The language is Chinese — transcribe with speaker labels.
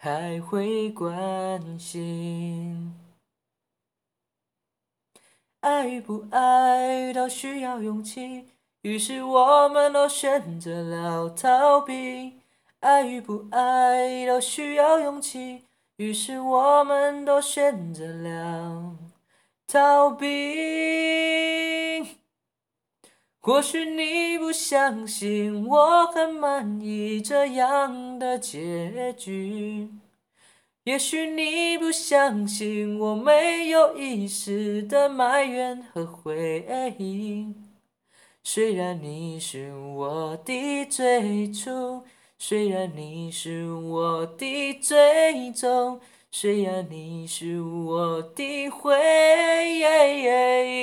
Speaker 1: 还会关心，爱与不爱都需要勇气，于是我们都选择了逃避。爱与不爱都需要勇气，于是我们都选择了逃避。或许你不相信我很满意这样的结局，也许你不相信我没有一丝的埋怨和回应。虽然你是我的最初，虽然你是我的最终，虽然你是我的回忆。